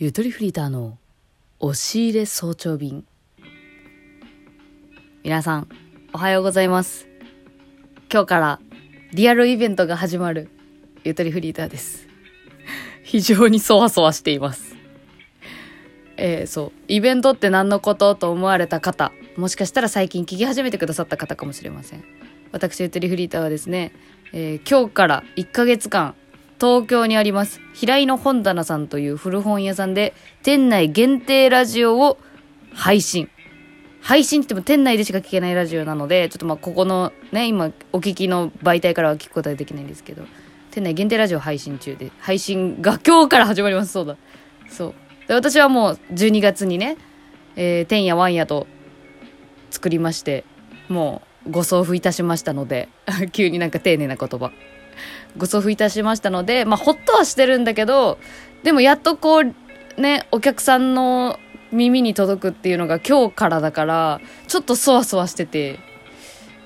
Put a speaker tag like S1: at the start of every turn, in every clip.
S1: ゆとりフリーターの押し入れ早朝便。皆さん、おはようございます。今日からリアルイベントが始まるゆとりフリーターです。非常にそわそわしています。えー、そう。イベントって何のことと思われた方、もしかしたら最近聞き始めてくださった方かもしれません。私、ゆとりフリーターはですね、えー今日から1ヶ月間、東京にあります、平井の本棚さんという古本屋さんで、店内限定ラジオを配信。配信って言っても店内でしか聞けないラジオなので、ちょっとまあここのね、今お聞きの媒体からは聞くことはできないんですけど、店内限定ラジオ配信中で、配信が今日から始まります。そうだ。そう。で私はもう12月にね、えー、天やわんやと作りまして、もうご送付いたしましたので、急になんか丁寧な言葉。ご送付いたしましたので、まあ、ほっとはしてるんだけど、でもやっとこう、ね、お客さんの耳に届くっていうのが今日からだから、ちょっとそわそわしてて。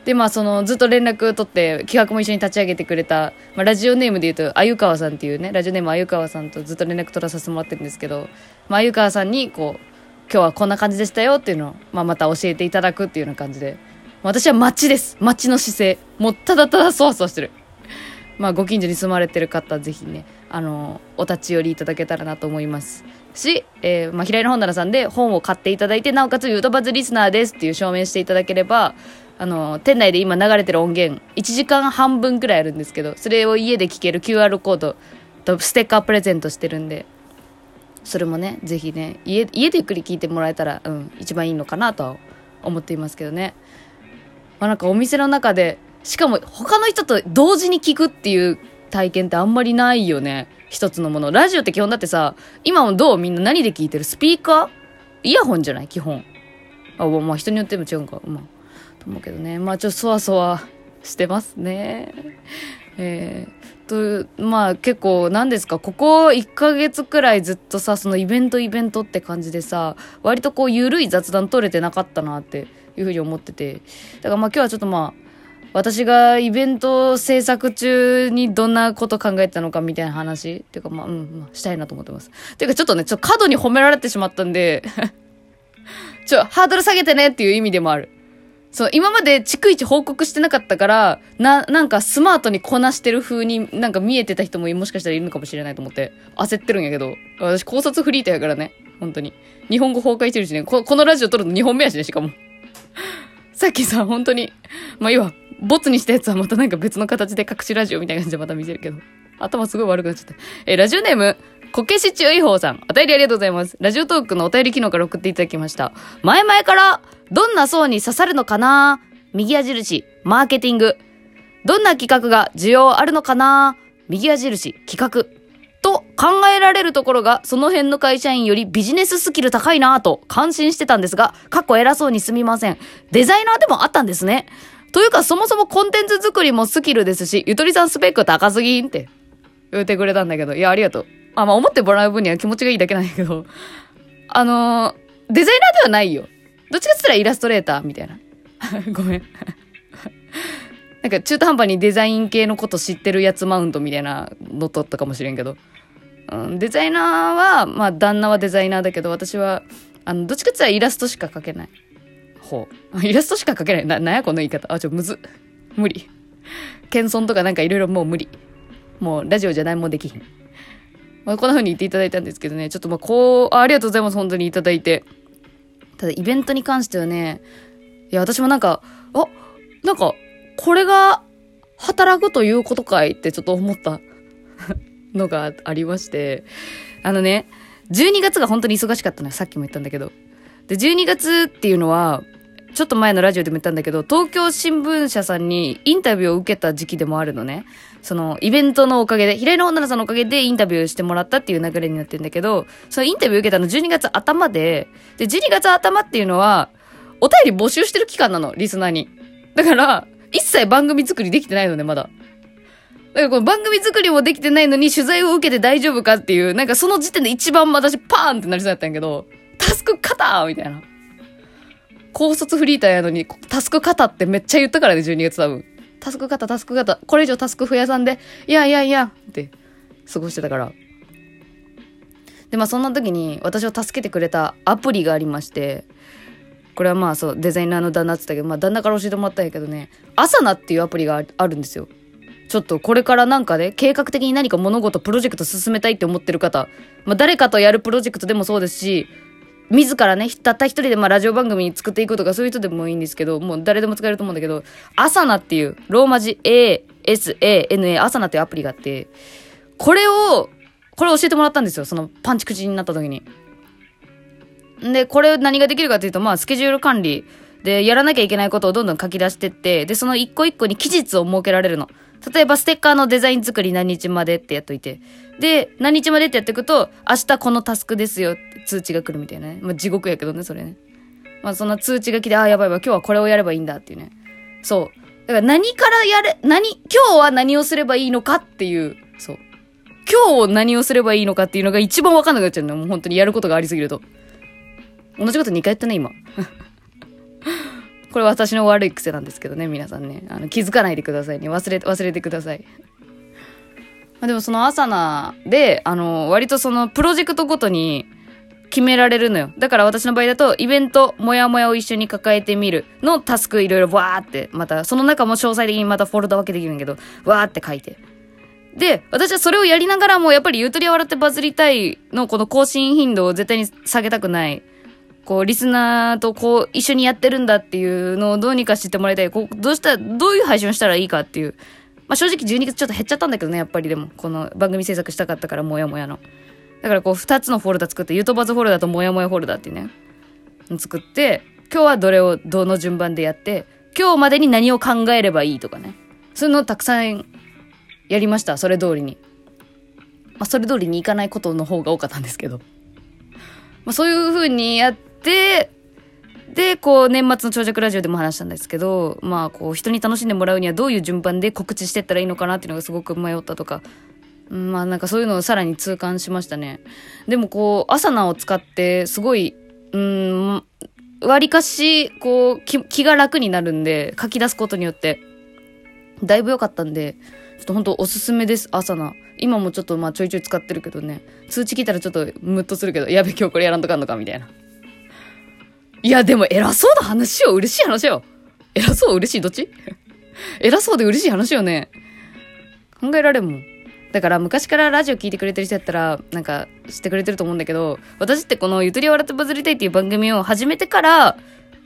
S1: で、まあ、その、ずっと連絡取って、企画も一緒に立ち上げてくれた、まあ、ラジオネームで言うと、あゆかわさんっていうね、ラジオネームあゆかわさんとずっと連絡取らさせてもらってるんですけど、まあ、あゆかわさんに、こう、今日はこんな感じでしたよっていうのを、まあ、また教えていただくっていうような感じで、私は街です。街の姿勢。もうただただそわそわしてる。まあ、ご近所に住まれてる方、ぜひね、あの、お立ち寄りいただけたらなと思います。し、えーまあ、平井の本棚さんで本を買っていただいて、なおかつ、ゆとばずリスナーですっていう証明していただければ、あの、店内で今流れてる音源、1時間半分くらいあるんですけど、それを家で聞ける QR コードとステッカープレゼントしてるんで、それもね、ぜひね、家、家でゆっくり聞いてもらえたら、うん、一番いいのかなとは思っていますけどね。まあ、なんかお店の中で、しかも他の人と同時に聞くっていう体験ってあんまりないよね。一つのもの。ラジオって基本だってさ、今もどうみんな何で聞いてる？スピーカー？イヤホンじゃない？基本。あ、まあ人によっても違うんか。まあ、と思うけどね。まあちょっとそわそわしてますね。えー、と、まあ結構何ですか、ここ1ヶ月くらいずっとさ、そのイベントイベントって感じでさ、割とこう緩い雑談取れてなかったなっていうふうに思ってて。だからまあ今日はちょっとまあ、私がイベント制作中にどんなこと考えてたのかみたいな話？っていうかまあ、うん、まあ、したいなと思ってます。ていうかちょっとね、ちょっと過度に褒められてしまったんで、ちょ、ハードル下げてねっていう意味でもある。そう、今まで逐一報告してなかったから、な、なんかスマートにこなしてる風になんか見えてた人ももしかしたらいるのかもしれないと思って、焦ってるんやけど、私高卒フリーターやからね、本当に。日本語崩壊してるしね、ここのラジオ撮るの2本目やしね、しかも。さっきさ、本当に、まあいいわ、ボツにしたやつはまたなんか別の形で隠しラジオみたいな感じでまた見せるけど。頭すごい悪くなっちゃった。えラジオネーム、こけし注意報さん。お便りありがとうございます。ラジオトークのお便り機能から送っていただきました。前々から、どんな層に刺さるのかな？右矢印、マーケティング。どんな企画が需要あるのかな？右矢印、企画。と考えられるところが、その辺の会社員よりビジネススキル高いなぁと感心してたんですが、かっこ偉そうにすみません。デザイナーでもあったんですね。というか、そもそもコンテンツ作りもスキルですし、ゆとりさんスペック高すぎんって言ってくれたんだけど、いや、ありがとう。あ、まあ、思ってもらう分には気持ちがいいだけなんだけど、あのーデザイナーではないよ。どっちかって言ったらイラストレーターみたいな。ごめん。なんか中途半端にデザイン系のこと知ってるやつマウントみたいなの取ったかもしれんけど。うん、デザイナーは、まあ、旦那はデザイナーだけど、私は、あの、どっちかって言ったらイラストしか描けない。ほう。イラストしか描けない。な、なんやこの言い方？あ、ちょ、むずっ。無理。謙遜とかなんかいろいろもう無理。もう、ラジオじゃ何もできひん。まあ、こんな風に言っていただいたんですけどね、ちょっとまあ、こう、あありがとうございます。本当にいただいて。ただ、イベントに関してはね、いや、私もなんか、あ、なんか、これが、働くということかいってちょっと思った のがありまして、あのね、12月が本当に忙しかったのよ。さっきも言ったんだけど。で、12月っていうのは、ちょっと前のラジオでも言ったんだけど、東京新聞社さんにインタビューを受けた時期でもあるのね。その、イベントのおかげで、平井の女のさんのおかげでインタビューしてもらったっていう流れになってるんだけど、そのインタビュー受けたの12月頭で、で、12月頭っていうのは、お便り募集してる期間なの、リスナーに。だから、一切番組作りできてないのね、まだ。だかこの番組作りもできてないのに取材を受けて大丈夫かっていう、なんかその時点で一番私パーンってなりそうだったんやけど、タスクカターみたいな。高卒フリーターやのに、タスクカタってめっちゃ言ったからね、12月多分。タスクカタ、タスクカタ。これ以上タスク増やさんで、いやいやいや、って過ごしてたから。で、まあそんな時に私を助けてくれたアプリがありまして、これはまあそう、デザイナーの旦那って言ったけど、まあ旦那から教えてもらったんやけどね、アサナっていうアプリがあるんですよ。ちょっとこれからなんかね、計画的に何か物事、プロジェクト進めたいって思ってる方、まあ誰かとやるプロジェクトでもそうですし、自らね、たった一人でまあラジオ番組作っていくとかそういう人でもいいんですけど、もう誰でも使えると思うんだけど、アサナっていう、ローマ字 A、S、A、N、A、アサナっていうアプリがあって、これを、これ教えてもらったんですよ。そのパンチ口になった時に。で、これ何ができるかというと、まあ、スケジュール管理で、やらなきゃいけないことをどんどん書き出してって、で、その一個一個に期日を設けられるの。例えば、ステッカーのデザイン作り何日までってやっといて。で、何日までってやっていくと、明日このタスクですよって通知が来るみたいなね。まあ、地獄やけどね、それね。まあ、そんな通知が来て、ああ、やばいわ、今日はこれをやればいいんだっていうね。そう。だから何からやれ、何、今日は何をすればいいのかっていう、そう。今日何をすればいいのかっていうのが一番わかんなくなっちゃうの。もう本当にやることがありすぎると。同じこと2回言ったね、今。これ私の悪い癖なんですけどね、皆さんね。あの、気づかないでくださいね。忘れ、忘れてください。まあ、でもそのアサナで、あの、割とそのプロジェクトごとに決められるのよ。だから私の場合だと、イベント、もやもやを一緒に抱えてみるのタスクいろいろわーって、また、その中も詳細的にまたフォルダ分けできるんだけど、わーって書いて。で、私はそれをやりながらも、やっぱりゆとりは笑ってバズりたいのこの更新頻度を絶対に下げたくない。こう、リスナーとこう、一緒にやってるんだっていうのをどうにか知ってもらいたい。こう、どうしたら、どういう配信をしたらいいかっていう。まあ、正直12月ちょっと減っちゃったんだけどね、やっぱりでも。この番組制作したかったから、もやもやの。だからこう、二つのフォルダ作って、ゆとばずフォルダともやもやフォルダっていうね。作って、今日はどれを、どの順番でやって、今日までに何を考えればいいとかね。そういうのをたくさんやりました。それ通りに。まあ、それ通りにいかないことの方が多かったんですけど。まあ、そういう風にやって、で、で、こう、年末の長尺ラジオでも話したんですけど、まあ、こう、人に楽しんでもらうにはどういう順番で告知してったらいいのかなっていうのがすごく迷ったとか、まあ、なんかそういうのをさらに痛感しましたね。でも、こう、アサナを使って、すごい、うん、割かし、こう気、が楽になるんで、書き出すことによって、だいぶ良かったんで、ちょっと本当おすすめです、アサナ。今もちょっとまあちょいちょい使ってるけどね、通知来たらちょっとムッとするけど、やべ、今日これやらんとかんのか、みたいな。いや、でも偉そうな話よ。嬉しい話よ。偉そう、嬉しい、どっち？偉そうで嬉しい話よね。考えられんもん。だから昔からラジオ聞いてくれてる人やったら、なんか知ってくれてると思うんだけど、私ってこのゆとり笑ってバズりたいっていう番組を始めてから、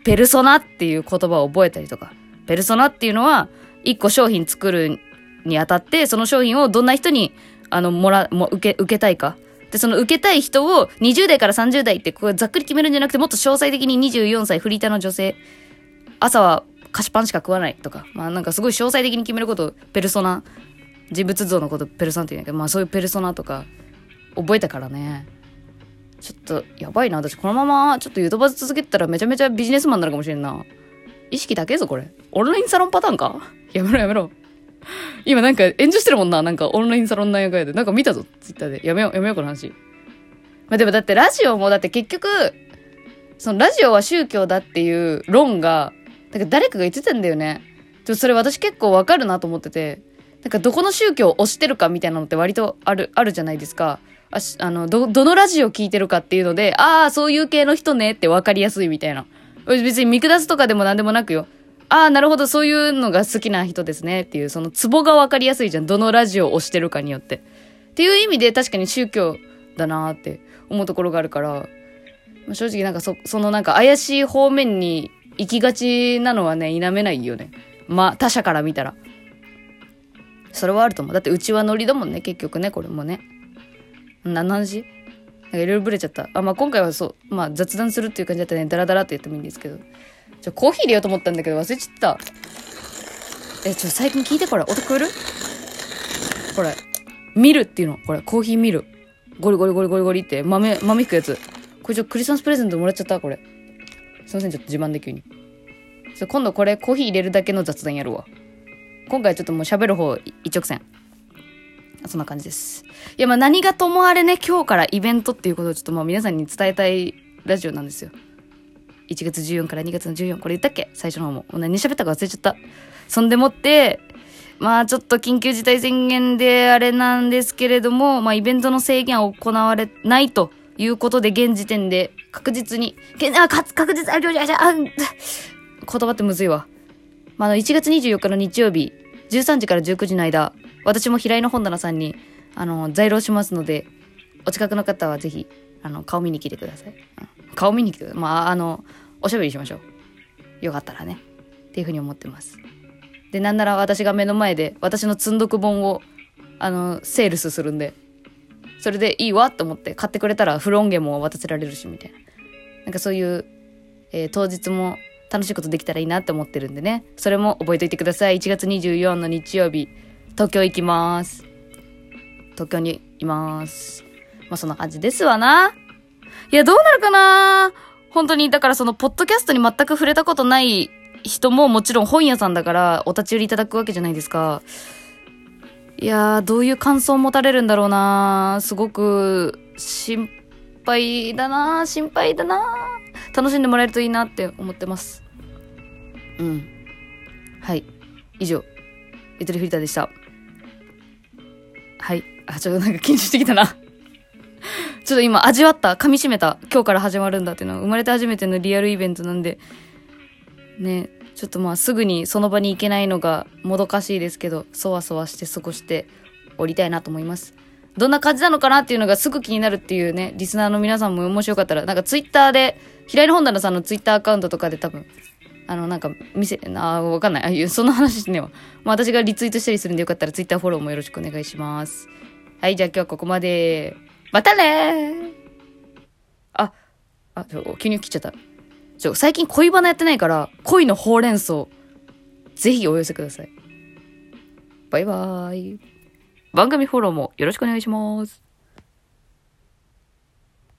S1: ペルソナっていう言葉を覚えたりとか、ペルソナっていうのは、一個商品作るにあたって、その商品をどんな人に、あの、もら、も、受け、受けたいか。で、その受けたい人を20代から30代ってこうざっくり決めるんじゃなくてもっと詳細的に24歳フリーターの女性、朝は菓子パンしか食わないとか、まあなんかすごい詳細的に決めることペルソナ、人物像のことペルソナって言うんだけど、まあそういうペルソナとか覚えたからね。ちょっとやばいな。私このままちょっとユートバズ続けたらめちゃめちゃビジネスマンになるかもしれんな。意識だけぞこれ。オンラインサロンパターンか？やめろやめろ。今なんか炎上してるもんな。なんかオンラインサロンなんやで。なんか見たぞ、ツイッターで。やめよう、やめよう、この話。まあでもだってラジオもだって結局、そのラジオは宗教だっていう論が、なんか誰かが言ってたんだよね。でもそれ私結構わかるなと思ってて。なんかどこの宗教を推してるかみたいなのって割とある、あるじゃないですか。あしあの、ど、どのラジオ聞いてるかっていうので、ああ、そういう系の人ねって分かりやすいみたいな。別に見下すとかでも何でもなくよ。ああ、なるほど、そういうのが好きな人ですねっていう、そのツボが分かりやすいじゃん。どのラジオを推してるかによって。っていう意味で確かに宗教だなって思うところがあるから、まあ、正直なんかそ、そのなんか怪しい方面に行きがちなのはね、否めないよね。まあ、他者から見たら。それはあると思う。だってうちはノリだもんね、結局ね、これもね。何の話？なんかいろいろブレちゃった。あ、まあ今回はそう、まあ雑談するっていう感じだったらね、ダラダラって言ってもいいんですけど。ちょ、コーヒー入れようと思ったんだけど忘れちゃった。え、ちょ、最近聞いてこれ。音聞こえるこれ。見るっていうの。これ、コーヒー見る。ゴリゴリゴリゴリゴリって豆、豆引くやつ。これちょ、クリスマスプレゼントもらっちゃった、これ。すいません、ちょっと自慢で急に。今度これコーヒー入れるだけの雑談やるわ。今回ちょっともう喋る方一直線。そんな感じです。いや、まあ何がともあれね、今日からイベントっていうことをちょっとまあ皆さんに伝えたいラジオなんですよ。1月14から2月の14。これ言ったっけ？最初の方も。もう何喋ったか忘れちゃった。そんでもって、まあちょっと緊急事態宣言であれなんですけれども、まあイベントの制限は行われないということで、現時点で確実に、あ、か確実、あ、りょうじゃ、あ、言葉ってむずいわ。まあ、あの、1月24日の日曜日、13時から19時の間、私も平井の本棚さんに、あの、在労しますので、お近くの方はぜひ、あの、顔見に来てください。うん、顔見に来て。まあ、あの、おしゃべりしましょう。よかったらね。っていうふうに思ってます。で、なんなら私が目の前で、私の積んどく本を、あの、セールスするんで、それでいいわと思って買ってくれたらフロンゲも渡せられるし、みたいな。なんかそういう、えー、当日も楽しいことできたらいいなって思ってるんでね。それも覚えていてください。1月24の日曜日、東京行きます。東京にいます。まあそんな感じですわな。いや、どうなるかな？本当に、だからその、ポッドキャストに全く触れたことない人ももちろん本屋さんだからお立ち寄りいただくわけじゃないですか。いやー、どういう感想を持たれるんだろうなすごく、心配だな心配だな楽しんでもらえるといいなって思ってます。うん。はい。以上、ゆとりフリーターでした。はい。あ、ちょっとなんか緊張してきたなちょっと今味わった、噛み締めた、今日から始まるんだっていうのは生まれて初めてのリアルイベントなんで、ね、ちょっとまあすぐにその場に行けないのがもどかしいですけど、そわそわして過ごしておりたいなと思います。どんな感じなのかなっていうのがすぐ気になるっていうね、リスナーの皆さんももしよかったら、なんかツイッターで、平井の本棚さんのツイッターアカウントとかで多分、あの、なんか、見せ、あ、わかんない。あいう、そんな話してねわ。まあ、私がリツイートしたりするんでよかったらツイッターフォローもよろしくお願いします。はい、じゃあ今日はここまで。またねあ、あ、ちょ、急に切っちゃった。ちょ、最近恋バナやってないから、恋のほうれん草、ぜひお寄せください。バイバーイ。番組フォローもよろしくお願いします。